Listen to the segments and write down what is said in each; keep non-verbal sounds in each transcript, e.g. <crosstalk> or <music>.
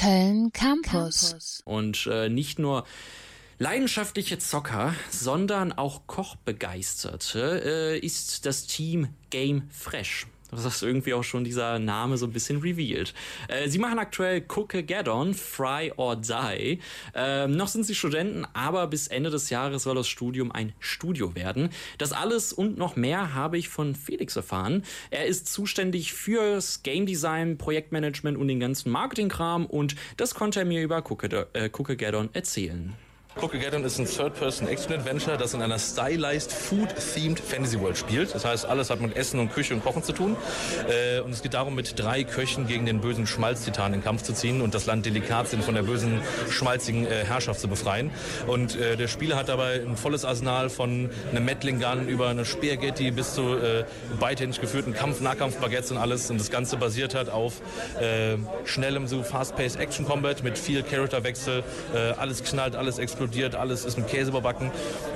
Köln Campus. Und äh, nicht nur leidenschaftliche Zocker, sondern auch Kochbegeisterte äh, ist das Team Game Fresh. Das ist irgendwie auch schon dieser Name so ein bisschen revealed. Äh, sie machen aktuell Cookageddon, Fry or Die. Ähm, noch sind sie Studenten, aber bis Ende des Jahres soll das Studium ein Studio werden. Das alles und noch mehr habe ich von Felix erfahren. Er ist zuständig fürs Game Design, Projektmanagement und den ganzen Marketingkram und das konnte er mir über äh, Cookageddon erzählen. Cookageddon ist ein Third-Person-Action-Adventure, das in einer stylized, food-themed Fantasy-World spielt. Das heißt, alles hat mit Essen und Küche und Kochen zu tun. Äh, und es geht darum, mit drei Köchen gegen den bösen Schmalztitan in Kampf zu ziehen und das Land Delikatien von der bösen, schmalzigen äh, Herrschaft zu befreien. Und äh, der Spieler hat dabei ein volles Arsenal von einem Mettling Gun über eine Speergetty bis zu beidhändig geführten Kampf, Nahkampf-Baguettes und alles. Und das Ganze basiert hat auf schnellem, so fast-paced Action-Combat mit viel Characterwechsel. Alles knallt, alles explodiert explodiert, alles ist mit Käse überbacken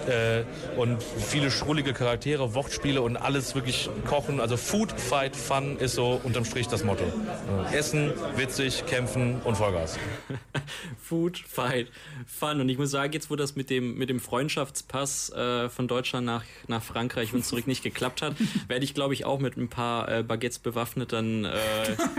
äh, und viele schrullige Charaktere, Wortspiele und alles wirklich kochen. Also Food, Fight, Fun ist so unterm Strich das Motto. Äh, Essen, witzig, kämpfen und Vollgas. <laughs> Food, Fight, Fun. Und ich muss sagen, jetzt wo das mit dem, mit dem Freundschaftspass äh, von Deutschland nach, nach Frankreich und zurück nicht geklappt hat, <laughs> werde ich glaube ich auch mit ein paar äh, Baguettes bewaffnet dann äh,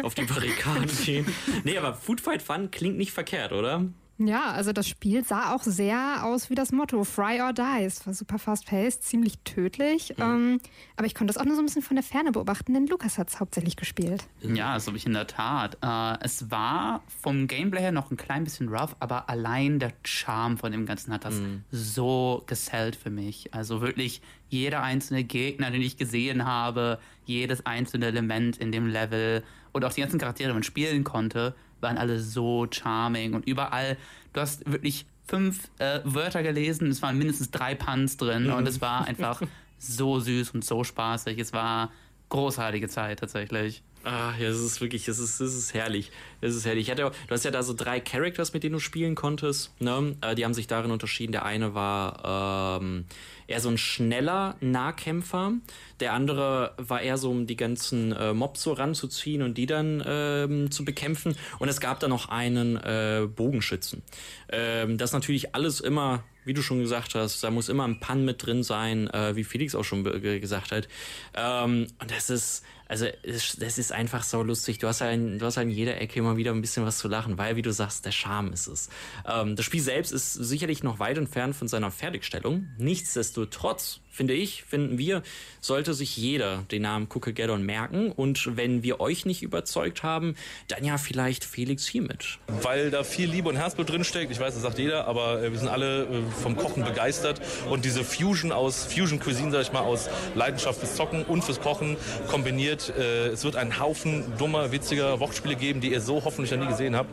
auf die <laughs> Barrikaden gehen. Nee, aber Food, Fight, Fun klingt nicht verkehrt, oder? Ja, also das Spiel sah auch sehr aus wie das Motto Fry or Die. Es war super fast-paced, ziemlich tödlich. Mhm. Ähm, aber ich konnte das auch nur so ein bisschen von der Ferne beobachten, denn Lukas hat es hauptsächlich gespielt. Ja, das habe ich in der Tat. Äh, es war vom Gameplay her noch ein klein bisschen rough, aber allein der Charme von dem Ganzen hat das mhm. so gesellt für mich. Also wirklich jeder einzelne Gegner, den ich gesehen habe, jedes einzelne Element in dem Level und auch die ganzen Charaktere, die man spielen konnte, waren alle so charming und überall, du hast wirklich fünf äh, Wörter gelesen, es waren mindestens drei Puns drin mhm. und es war <laughs> einfach so süß und so spaßig. Es war großartige Zeit tatsächlich. Ah, ja, es ist wirklich, es ist, es ist herrlich. Es ist herrlich. Ich hatte, du hast ja da so drei Characters, mit denen du spielen konntest. Ne? Äh, die haben sich darin unterschieden. Der eine war ähm, eher so ein schneller Nahkämpfer. Der andere war eher so, um die ganzen äh, Mobs so ranzuziehen und die dann ähm, zu bekämpfen. Und es gab da noch einen äh, Bogenschützen. Ähm, das natürlich alles immer wie du schon gesagt hast, da muss immer ein Pan mit drin sein, äh, wie Felix auch schon gesagt hat. Ähm, und das ist, also das ist einfach so lustig. Du hast ja in, du hast ja in jeder Ecke immer wieder ein bisschen was zu lachen, weil, wie du sagst, der Charme ist es. Ähm, das Spiel selbst ist sicherlich noch weit entfernt von seiner Fertigstellung. Nichtsdestotrotz finde ich, finden wir, sollte sich jeder den Namen Cookageddon merken. Und wenn wir euch nicht überzeugt haben, dann ja vielleicht Felix hiermit. Weil da viel Liebe und Herzblut drinsteckt. Ich weiß, das sagt jeder, aber äh, wir sind alle äh, vom Kochen begeistert. Und diese Fusion aus Fusion Cuisine, sag ich mal, aus Leidenschaft fürs Zocken und fürs Kochen kombiniert. Äh, es wird einen Haufen dummer, witziger Wortspiele geben, die ihr so hoffentlich noch nie gesehen habt.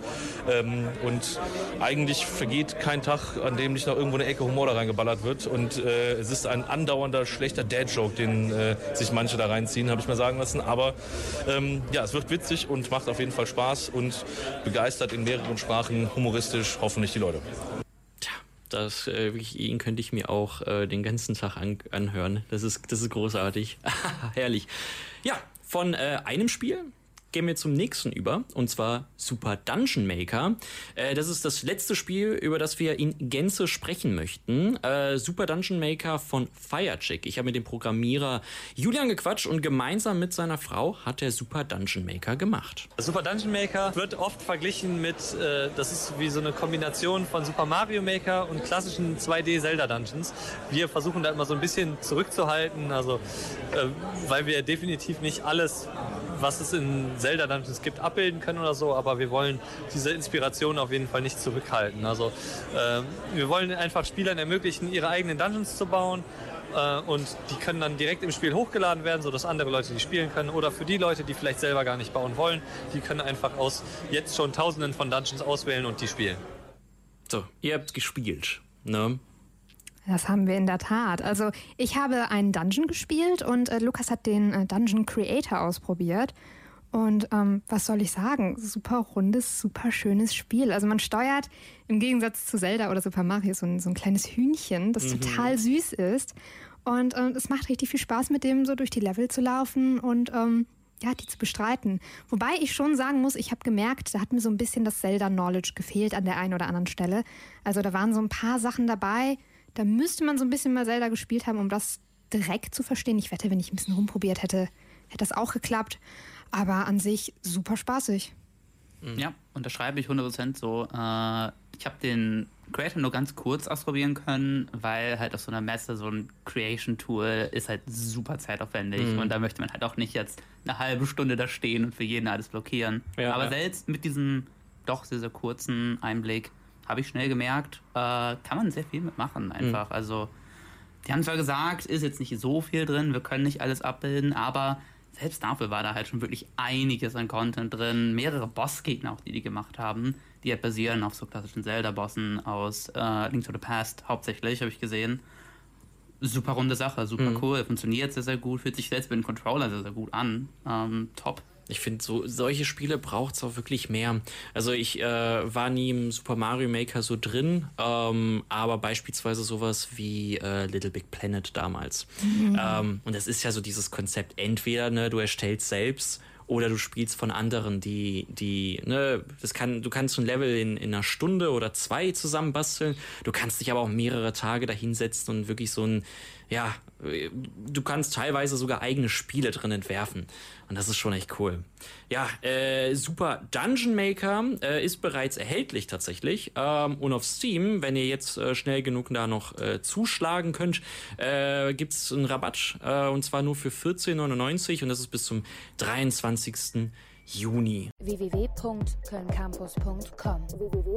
Ähm, und eigentlich vergeht kein Tag, an dem nicht noch irgendwo eine Ecke Humor da reingeballert wird. Und es ist ein anderer andauernder schlechter Dad-Joke, den äh, sich manche da reinziehen, habe ich mal sagen lassen. Aber ähm, ja, es wird witzig und macht auf jeden Fall Spaß und begeistert in mehreren Sprachen humoristisch hoffentlich die Leute. Tja, das, äh, ihn könnte ich mir auch äh, den ganzen Tag an, anhören. Das ist, das ist großartig. <laughs> Herrlich. Ja, von äh, einem Spiel gehen wir zum nächsten über, und zwar Super Dungeon Maker. Äh, das ist das letzte Spiel, über das wir in Gänze sprechen möchten. Äh, Super Dungeon Maker von Firechick. Ich habe mit dem Programmierer Julian gequatscht und gemeinsam mit seiner Frau hat er Super Dungeon Maker gemacht. Super Dungeon Maker wird oft verglichen mit, äh, das ist wie so eine Kombination von Super Mario Maker und klassischen 2D Zelda Dungeons. Wir versuchen da immer so ein bisschen zurückzuhalten, also äh, weil wir definitiv nicht alles was es in Zelda Dungeons gibt, abbilden können oder so, aber wir wollen diese Inspiration auf jeden Fall nicht zurückhalten. Also äh, wir wollen einfach Spielern ermöglichen, ihre eigenen Dungeons zu bauen äh, und die können dann direkt im Spiel hochgeladen werden, sodass andere Leute die spielen können oder für die Leute, die vielleicht selber gar nicht bauen wollen, die können einfach aus jetzt schon tausenden von Dungeons auswählen und die spielen. So, ihr habt gespielt, ne? Das haben wir in der Tat. Also ich habe einen Dungeon gespielt und äh, Lukas hat den äh, Dungeon Creator ausprobiert. Und ähm, was soll ich sagen? Super rundes, super schönes Spiel. Also man steuert im Gegensatz zu Zelda oder Super Mario so ein, so ein kleines Hühnchen, das mhm. total süß ist. Und äh, es macht richtig viel Spaß, mit dem so durch die Level zu laufen und ähm, ja, die zu bestreiten. Wobei ich schon sagen muss, ich habe gemerkt, da hat mir so ein bisschen das Zelda-Knowledge gefehlt an der einen oder anderen Stelle. Also da waren so ein paar Sachen dabei, da müsste man so ein bisschen mal Zelda gespielt haben, um das direkt zu verstehen. Ich wette, wenn ich ein bisschen rumprobiert hätte, hätte das auch geklappt. Aber an sich super spaßig. Ja, unterschreibe ich 100% so. Äh, ich habe den Creator nur ganz kurz ausprobieren können, weil halt auf so einer Messe so ein Creation-Tool ist halt super zeitaufwendig mhm. und da möchte man halt auch nicht jetzt eine halbe Stunde da stehen und für jeden alles blockieren. Ja, Aber ja. selbst mit diesem doch sehr, sehr kurzen Einblick habe ich schnell gemerkt, äh, kann man sehr viel mitmachen einfach. Mhm. Also die haben zwar gesagt, ist jetzt nicht so viel drin, wir können nicht alles abbilden, aber selbst dafür war da halt schon wirklich einiges an Content drin. Mehrere Bossgegner auch, die die gemacht haben, die halt basieren auf so klassischen Zelda-Bossen aus äh, Link to the Past hauptsächlich, habe ich gesehen. Super runde Sache, super mhm. cool, funktioniert sehr, sehr gut, fühlt sich selbst mit dem Controller sehr, sehr gut an. Ähm, top. Ich finde, so, solche Spiele braucht es auch wirklich mehr. Also ich äh, war nie im Super Mario Maker so drin, ähm, aber beispielsweise sowas wie äh, Little Big Planet damals. Mhm. Ähm, und das ist ja so dieses Konzept, entweder ne, du erstellst selbst oder du spielst von anderen, die, die, ne, das kann, du kannst ein Level in, in einer Stunde oder zwei zusammenbasteln. Du kannst dich aber auch mehrere Tage dahinsetzen und wirklich so ein, ja, du kannst teilweise sogar eigene Spiele drin entwerfen. Und das ist schon echt cool. Ja, äh, super Dungeon Maker äh, ist bereits erhältlich tatsächlich. Ähm, und auf Steam, wenn ihr jetzt äh, schnell genug da noch äh, zuschlagen könnt, äh, gibt es einen Rabatt. Äh, und zwar nur für 14,99 und das ist bis zum 23. Juni. www.kölncampus.com www